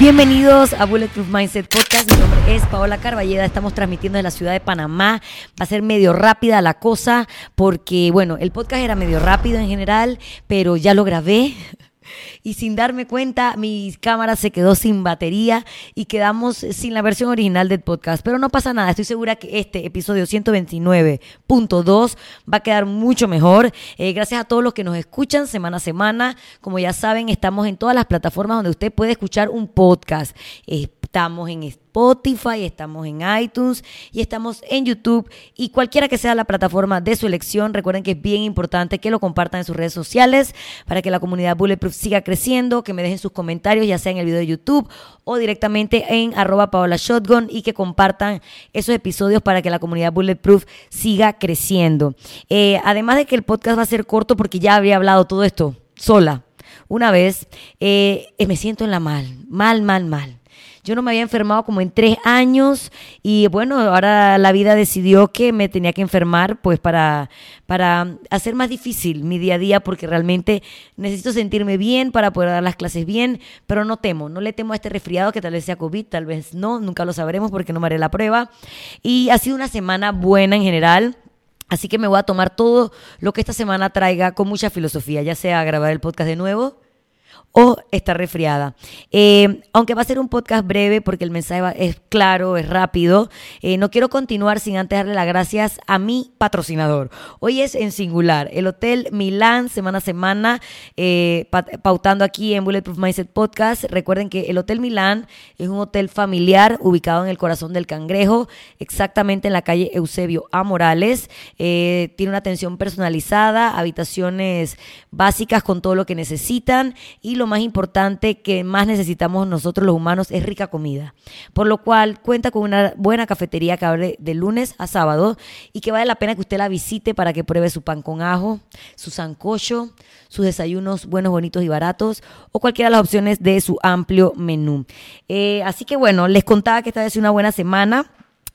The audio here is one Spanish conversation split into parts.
Bienvenidos a Bulletproof Mindset Podcast. Mi nombre es Paola Carballeda. Estamos transmitiendo desde la ciudad de Panamá. Va a ser medio rápida la cosa porque, bueno, el podcast era medio rápido en general, pero ya lo grabé. Y sin darme cuenta, mi cámara se quedó sin batería y quedamos sin la versión original del podcast. Pero no pasa nada, estoy segura que este episodio 129.2 va a quedar mucho mejor. Eh, gracias a todos los que nos escuchan semana a semana. Como ya saben, estamos en todas las plataformas donde usted puede escuchar un podcast. Estamos en Spotify, estamos en iTunes y estamos en YouTube y cualquiera que sea la plataforma de su elección. Recuerden que es bien importante que lo compartan en sus redes sociales para que la comunidad Bulletproof siga creciendo, que me dejen sus comentarios ya sea en el video de YouTube o directamente en arroba Paola Shotgun y que compartan esos episodios para que la comunidad Bulletproof siga creciendo. Eh, además de que el podcast va a ser corto porque ya habría hablado todo esto sola. Una vez eh, me siento en la mal, mal, mal, mal. Yo no me había enfermado como en tres años y bueno, ahora la vida decidió que me tenía que enfermar pues para, para hacer más difícil mi día a día porque realmente necesito sentirme bien para poder dar las clases bien, pero no temo, no le temo a este resfriado que tal vez sea COVID, tal vez no, nunca lo sabremos porque no me haré la prueba. Y ha sido una semana buena en general. Así que me voy a tomar todo lo que esta semana traiga con mucha filosofía, ya sea grabar el podcast de nuevo, o está resfriada. Eh, aunque va a ser un podcast breve porque el mensaje es claro, es rápido, eh, no quiero continuar sin antes darle las gracias a mi patrocinador. Hoy es en singular, el Hotel Milán, semana a semana, eh, pautando aquí en Bulletproof Mindset Podcast. Recuerden que el Hotel Milán es un hotel familiar ubicado en el corazón del Cangrejo, exactamente en la calle Eusebio A. Morales. tiene una atención personalizada, habitaciones básicas con todo lo que necesitan y lo más importante que más necesitamos nosotros los humanos es rica comida. Por lo cual cuenta con una buena cafetería que abre de lunes a sábado y que vale la pena que usted la visite para que pruebe su pan con ajo, su sancocho, sus desayunos buenos, bonitos y baratos o cualquiera de las opciones de su amplio menú. Eh, así que bueno, les contaba que esta vez es una buena semana.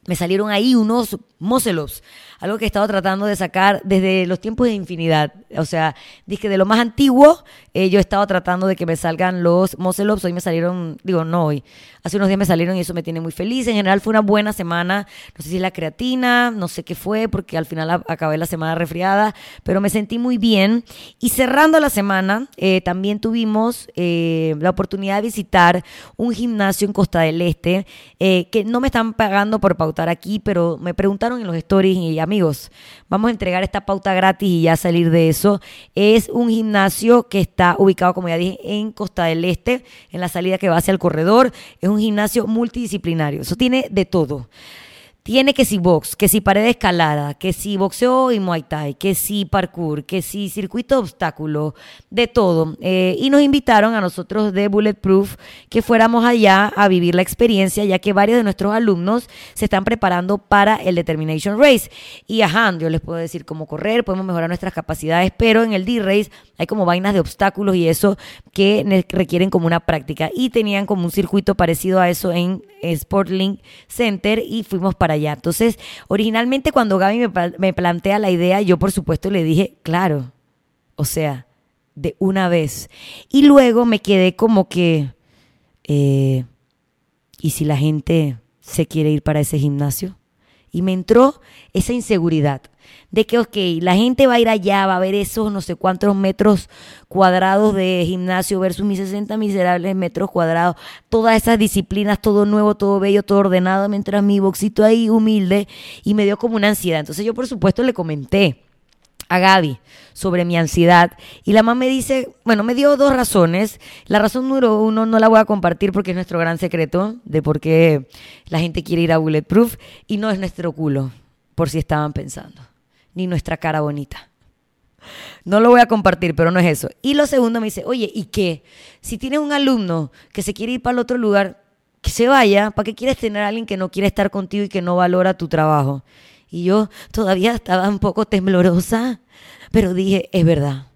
Me salieron ahí unos mocelos algo que he estado tratando de sacar desde los tiempos de infinidad. O sea, dije de lo más antiguo, eh, yo he estado tratando de que me salgan los Moselops. Hoy me salieron, digo, no hoy, hace unos días me salieron y eso me tiene muy feliz. En general fue una buena semana. No sé si la creatina, no sé qué fue, porque al final acabé la semana resfriada, pero me sentí muy bien. Y cerrando la semana, eh, también tuvimos eh, la oportunidad de visitar un gimnasio en Costa del Este, que no me están pagando por pautar aquí, pero me preguntaron en los stories y amigos, vamos a entregar esta pauta gratis y ya salir de eso. Es un gimnasio que está ubicado, como ya dije, en Costa del Este, en la salida que va hacia el corredor. Es un gimnasio multidisciplinario. Eso tiene de todo tiene que si box, que si pared escalada, que si boxeo y muay thai, que si parkour, que si circuito de obstáculos, de todo. Eh, y nos invitaron a nosotros de Bulletproof que fuéramos allá a vivir la experiencia, ya que varios de nuestros alumnos se están preparando para el Determination Race. Y ajá, yo les puedo decir cómo correr, podemos mejorar nuestras capacidades, pero en el D-Race hay como vainas de obstáculos y eso que requieren como una práctica. Y tenían como un circuito parecido a eso en Sportlink Center y fuimos para allá. Entonces, originalmente cuando Gaby me, plantea la idea, yo por supuesto le dije, claro, o sea, de una vez. Y luego me quedé como que, eh, ¿y si la gente se quiere ir para ese gimnasio? Y me entró esa inseguridad de que, ok, la gente va a ir allá, va a ver esos no sé cuántos metros cuadrados de gimnasio versus mis 60 miserables metros cuadrados, todas esas disciplinas, todo nuevo, todo bello, todo ordenado, mientras mi boxito ahí humilde y me dio como una ansiedad. Entonces yo por supuesto le comenté a Gaby sobre mi ansiedad y la mamá me dice, bueno, me dio dos razones. La razón número uno no la voy a compartir porque es nuestro gran secreto de por qué la gente quiere ir a Bulletproof y no es nuestro culo, por si estaban pensando ni nuestra cara bonita. No lo voy a compartir, pero no es eso. Y lo segundo me dice, oye, ¿y qué? Si tienes un alumno que se quiere ir para el otro lugar, que se vaya, ¿para qué quieres tener a alguien que no quiere estar contigo y que no valora tu trabajo? Y yo todavía estaba un poco temblorosa, pero dije, es verdad.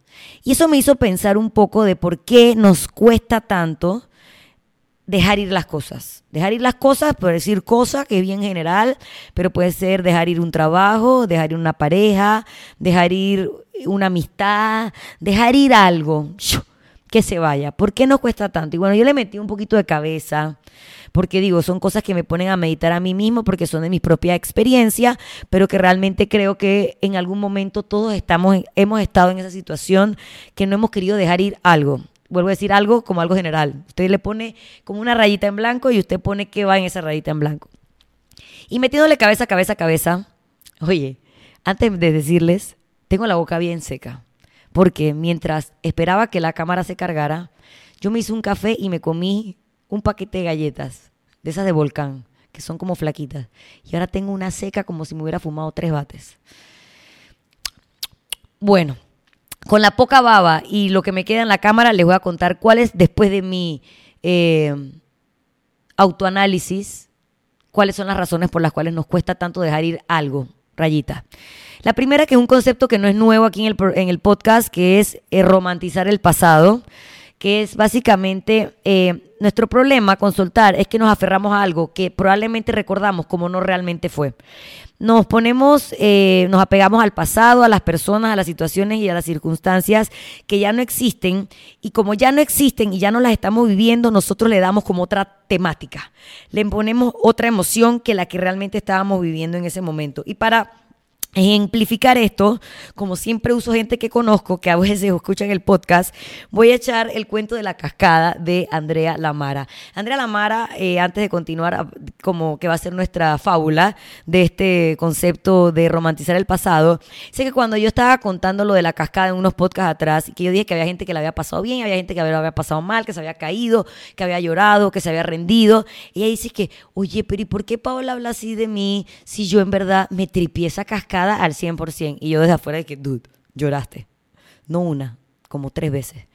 Y eso me hizo pensar un poco de por qué nos cuesta tanto dejar ir las cosas. Dejar ir las cosas, puede decir cosas, que es bien general, pero puede ser dejar ir un trabajo, dejar ir una pareja, dejar ir una amistad, dejar ir algo. Que se vaya. ¿Por qué nos cuesta tanto? Y bueno, yo le metí un poquito de cabeza, porque digo, son cosas que me ponen a meditar a mí mismo, porque son de mi propia experiencia, pero que realmente creo que en algún momento todos estamos, hemos estado en esa situación que no hemos querido dejar ir algo. Vuelvo a decir algo como algo general. Usted le pone como una rayita en blanco y usted pone qué va en esa rayita en blanco. Y metiéndole cabeza, cabeza, cabeza, oye, antes de decirles, tengo la boca bien seca porque mientras esperaba que la cámara se cargara, yo me hice un café y me comí un paquete de galletas, de esas de volcán, que son como flaquitas. Y ahora tengo una seca como si me hubiera fumado tres bates. Bueno, con la poca baba y lo que me queda en la cámara, les voy a contar cuáles, después de mi eh, autoanálisis, cuáles son las razones por las cuales nos cuesta tanto dejar ir algo, rayita. La primera, que es un concepto que no es nuevo aquí en el, en el podcast, que es eh, romantizar el pasado, que es básicamente eh, nuestro problema con soltar, es que nos aferramos a algo que probablemente recordamos como no realmente fue. Nos ponemos, eh, nos apegamos al pasado, a las personas, a las situaciones y a las circunstancias que ya no existen. Y como ya no existen y ya no las estamos viviendo, nosotros le damos como otra temática. Le ponemos otra emoción que la que realmente estábamos viviendo en ese momento. Y para ejemplificar esto, como siempre uso gente que conozco, que a veces escuchan el podcast, voy a echar el cuento de la cascada de Andrea Lamara. Andrea Lamara, eh, antes de continuar, como que va a ser nuestra fábula de este concepto de romantizar el pasado, sé que cuando yo estaba contando lo de la cascada en unos podcasts atrás, que yo dije que había gente que la había pasado bien, había gente que lo había pasado mal, que se había caído, que había llorado, que se había rendido, ella dice que, oye, pero ¿y por qué Paola habla así de mí si yo en verdad me tripié esa cascada? Al 100%. Y yo desde afuera de que, dude, lloraste. No una, como tres veces.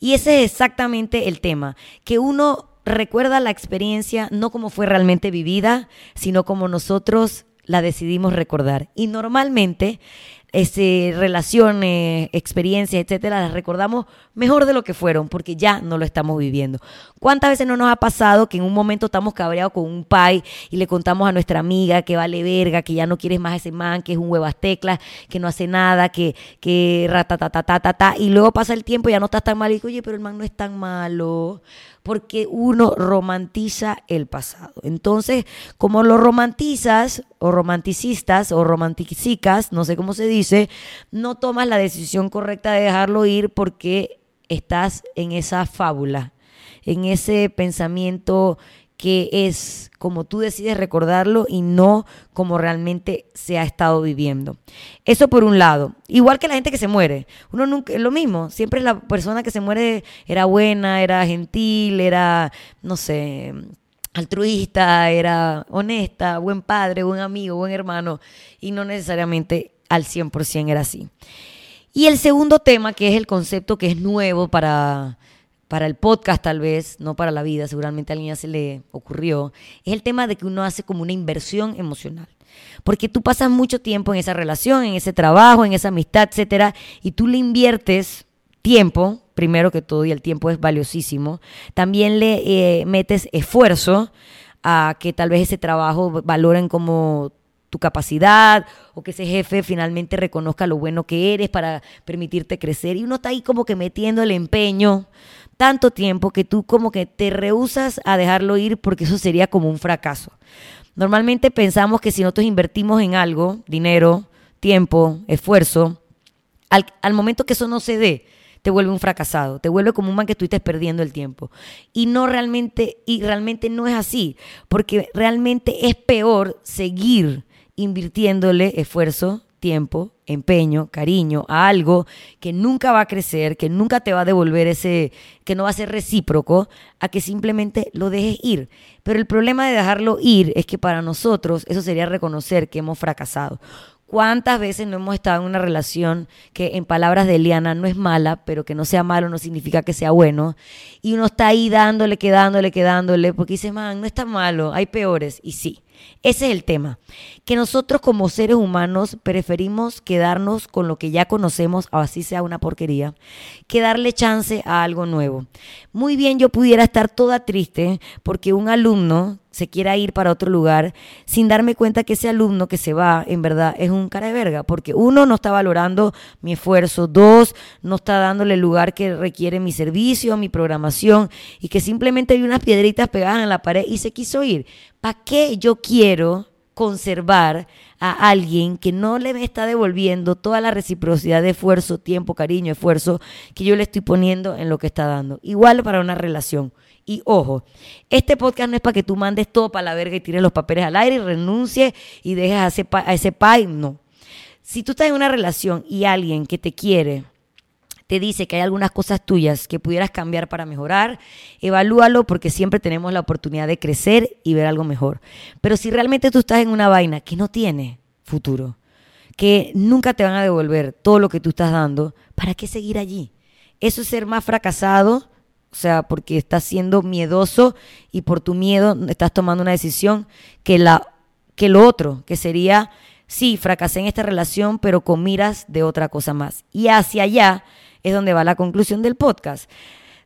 Y ese es exactamente el tema, que uno recuerda la experiencia no como fue realmente vivida, sino como nosotros la decidimos recordar. Y normalmente ese, relaciones, experiencias, etcétera, las recordamos mejor de lo que fueron, porque ya no lo estamos viviendo. ¿Cuántas veces no nos ha pasado que en un momento estamos cabreados con un pai y le contamos a nuestra amiga que vale verga, que ya no quieres más ese man, que es un huevas teclas, que no hace nada, que, que ta y luego pasa el tiempo y ya no estás tan mal y digo, oye, pero el man no es tan malo porque uno romantiza el pasado. Entonces, como lo romantizas, o romanticistas, o romanticicas, no sé cómo se dice, no tomas la decisión correcta de dejarlo ir porque estás en esa fábula, en ese pensamiento que es como tú decides recordarlo y no como realmente se ha estado viviendo. Eso por un lado. Igual que la gente que se muere. Uno nunca, es lo mismo. Siempre la persona que se muere era buena, era gentil, era, no sé, altruista, era honesta, buen padre, buen amigo, buen hermano. Y no necesariamente al 100% era así. Y el segundo tema, que es el concepto que es nuevo para para el podcast tal vez, no para la vida, seguramente a alguien ya se le ocurrió, es el tema de que uno hace como una inversión emocional. Porque tú pasas mucho tiempo en esa relación, en ese trabajo, en esa amistad, etcétera, y tú le inviertes tiempo, primero que todo, y el tiempo es valiosísimo. También le eh, metes esfuerzo a que tal vez ese trabajo valoren como tu capacidad o que ese jefe finalmente reconozca lo bueno que eres para permitirte crecer. Y uno está ahí como que metiendo el empeño tanto tiempo que tú como que te rehusas a dejarlo ir porque eso sería como un fracaso. Normalmente pensamos que si nosotros invertimos en algo, dinero, tiempo, esfuerzo, al, al momento que eso no se dé, te vuelve un fracasado, te vuelve como un man que estuviste perdiendo el tiempo. Y no realmente, y realmente no es así, porque realmente es peor seguir invirtiéndole esfuerzo, tiempo, empeño, cariño a algo que nunca va a crecer, que nunca te va a devolver ese, que no va a ser recíproco, a que simplemente lo dejes ir. Pero el problema de dejarlo ir es que para nosotros eso sería reconocer que hemos fracasado. ¿Cuántas veces no hemos estado en una relación que en palabras de Eliana no es mala, pero que no sea malo no significa que sea bueno? Y uno está ahí dándole, quedándole, quedándole, porque dice, man, no está malo, hay peores. Y sí, ese es el tema, que nosotros como seres humanos preferimos quedarnos con lo que ya conocemos, o así sea una porquería, que darle chance a algo nuevo. Muy bien, yo pudiera estar toda triste porque un alumno se quiera ir para otro lugar sin darme cuenta que ese alumno que se va, en verdad, es un cara de verga, porque uno, no está valorando mi esfuerzo, dos, no está dándole el lugar que requiere mi servicio, mi programación, y que simplemente hay unas piedritas pegadas en la pared y se quiso ir. ¿Para qué yo quiero conservar a alguien que no le está devolviendo toda la reciprocidad de esfuerzo, tiempo, cariño, esfuerzo que yo le estoy poniendo en lo que está dando? Igual para una relación. Y ojo, este podcast no es para que tú mandes todo para la verga y tires los papeles al aire y renuncies y dejes a ese, a ese pai. No. Si tú estás en una relación y alguien que te quiere te dice que hay algunas cosas tuyas que pudieras cambiar para mejorar, evalúalo porque siempre tenemos la oportunidad de crecer y ver algo mejor. Pero si realmente tú estás en una vaina que no tiene futuro, que nunca te van a devolver todo lo que tú estás dando, ¿para qué seguir allí? Eso es ser más fracasado o sea, porque estás siendo miedoso y por tu miedo estás tomando una decisión que, la, que lo otro, que sería, sí, fracasé en esta relación, pero con miras de otra cosa más. Y hacia allá es donde va la conclusión del podcast.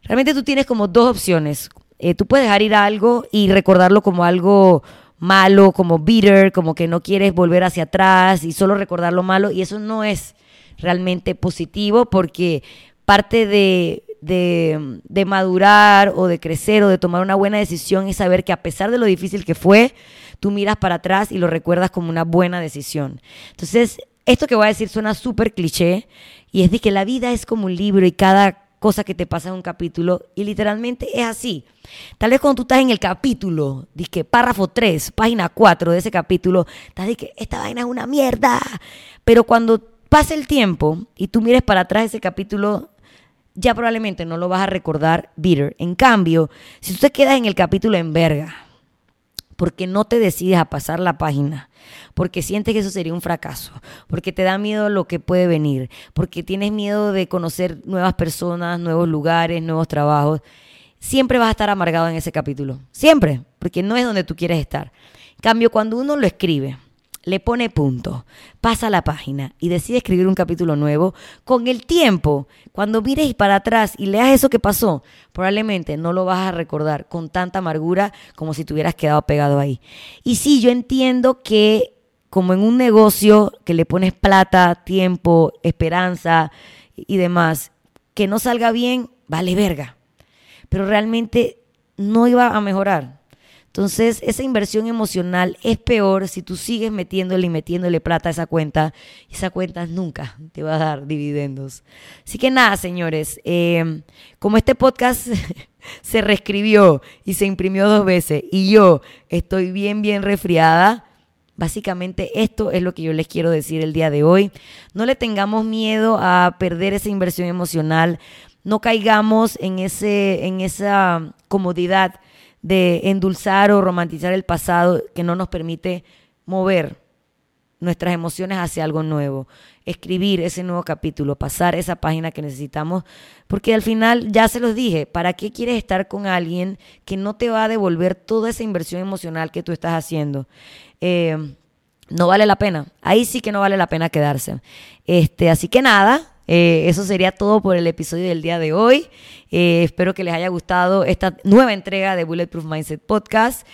Realmente tú tienes como dos opciones. Eh, tú puedes dejar ir a algo y recordarlo como algo malo, como bitter, como que no quieres volver hacia atrás y solo recordar lo malo. Y eso no es realmente positivo porque parte de de, madurar o de crecer o de tomar una buena decisión es saber que a pesar de lo difícil que fue, tú miras para atrás y lo recuerdas como una buena decisión. Entonces, esto que voy a decir suena súper cliché y es de que la vida es como un libro y cada cosa que te pasa en un capítulo y literalmente es así. Tal vez cuando tú estás en el capítulo, que párrafo 3, página 4 de ese capítulo, estás de que esta vaina es una mierda. Pero cuando pase el tiempo y tú mires para atrás ese capítulo, ya probablemente no lo vas a recordar bitter. En cambio, si tú te quedas en el capítulo en verga, porque no te decides a pasar la página, porque sientes que eso sería un fracaso, porque te da miedo lo que puede venir, porque tienes miedo de conocer nuevas personas, nuevos lugares, nuevos trabajos, siempre vas a estar amargado en ese capítulo. Siempre, porque no es donde tú quieres estar. En cambio, cuando uno lo escribe, le pone punto, pasa la página y decide escribir un capítulo nuevo, con el tiempo, cuando mires para atrás y leas eso que pasó, probablemente no lo vas a recordar con tanta amargura como si te hubieras quedado pegado ahí. Y sí, yo entiendo que como en un negocio que le pones plata, tiempo, esperanza y demás, que no salga bien, vale verga. Pero realmente no iba a mejorar entonces, esa inversión emocional es peor si tú sigues metiéndole y metiéndole plata a esa cuenta. Esa cuenta nunca te va a dar dividendos. Así que nada, señores, eh, como este podcast se reescribió y se imprimió dos veces y yo estoy bien, bien resfriada, Básicamente esto es lo que yo les quiero decir el día de hoy. No le tengamos miedo a perder esa inversión emocional. No caigamos en, ese, en esa comodidad de endulzar o romantizar el pasado que no nos permite mover nuestras emociones hacia algo nuevo, escribir ese nuevo capítulo, pasar esa página que necesitamos, porque al final ya se los dije, ¿para qué quieres estar con alguien que no te va a devolver toda esa inversión emocional que tú estás haciendo? Eh, no vale la pena, ahí sí que no vale la pena quedarse. Este, así que nada, eh, eso sería todo por el episodio del día de hoy. Eh, espero que les haya gustado esta nueva entrega de Bulletproof Mindset Podcast.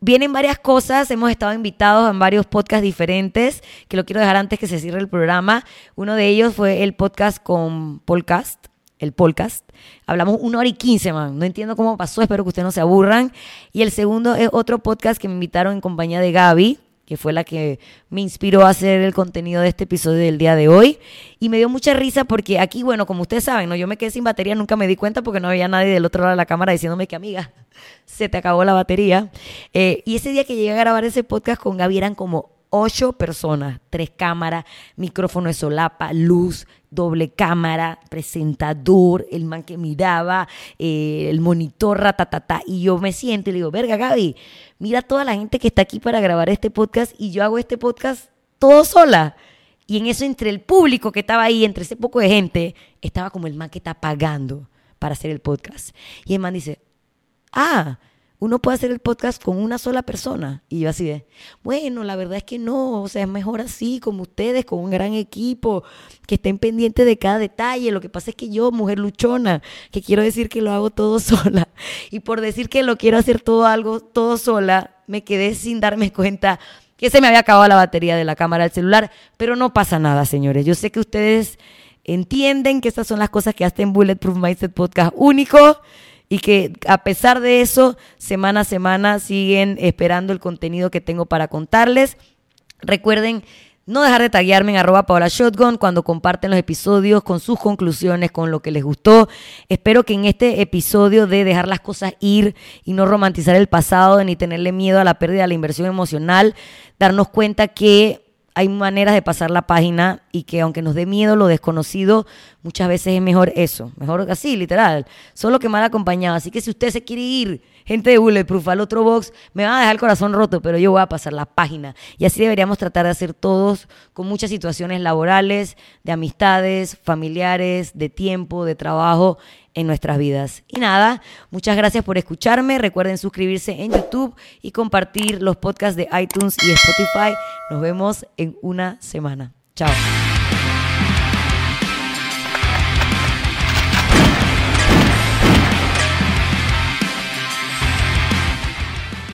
Vienen varias cosas, hemos estado invitados en varios podcasts diferentes, que lo quiero dejar antes que se cierre el programa. Uno de ellos fue el podcast con Podcast, el podcast. Hablamos una hora y quince, man. No entiendo cómo pasó, espero que ustedes no se aburran. Y el segundo es otro podcast que me invitaron en compañía de Gaby, que fue la que me inspiró a hacer el contenido de este episodio del día de hoy. Y me dio mucha risa porque aquí, bueno, como ustedes saben, ¿no? yo me quedé sin batería, nunca me di cuenta porque no había nadie del otro lado de la cámara diciéndome que, amiga, se te acabó la batería. Eh, y ese día que llegué a grabar ese podcast con Gaby eran como ocho personas, tres cámaras, micrófono de solapa, luz, doble cámara, presentador, el man que miraba, eh, el monitor, ratatata. Y yo me siento y le digo, verga, Gaby, mira toda la gente que está aquí para grabar este podcast y yo hago este podcast todo sola. Y en eso, entre el público que estaba ahí, entre ese poco de gente, estaba como el man que está pagando para hacer el podcast. Y el man dice, ah, uno puede hacer el podcast con una sola persona. Y yo así de, bueno, la verdad es que no, o sea, es mejor así, como ustedes, con un gran equipo, que estén pendientes de cada detalle. Lo que pasa es que yo, mujer luchona, que quiero decir que lo hago todo sola, y por decir que lo quiero hacer todo algo, todo sola, me quedé sin darme cuenta que se me había acabado la batería de la cámara del celular, pero no pasa nada, señores. Yo sé que ustedes entienden que estas son las cosas que hacen Bulletproof Mindset Podcast único y que a pesar de eso, semana a semana siguen esperando el contenido que tengo para contarles. Recuerden no dejar de taguearme en arroba Shotgun cuando comparten los episodios con sus conclusiones, con lo que les gustó. Espero que en este episodio de dejar las cosas ir y no romantizar el pasado ni tenerle miedo a la pérdida de la inversión emocional, darnos cuenta que hay maneras de pasar la página y que aunque nos dé miedo lo desconocido, muchas veces es mejor eso, mejor así, literal, solo que mal acompañado. Así que si usted se quiere ir, gente de Bulletproof, al otro box, me van a dejar el corazón roto, pero yo voy a pasar la página. Y así deberíamos tratar de hacer todos con muchas situaciones laborales, de amistades, familiares, de tiempo, de trabajo en nuestras vidas. Y nada, muchas gracias por escucharme. Recuerden suscribirse en YouTube y compartir los podcasts de iTunes y Spotify. Nos vemos en una semana. Chao.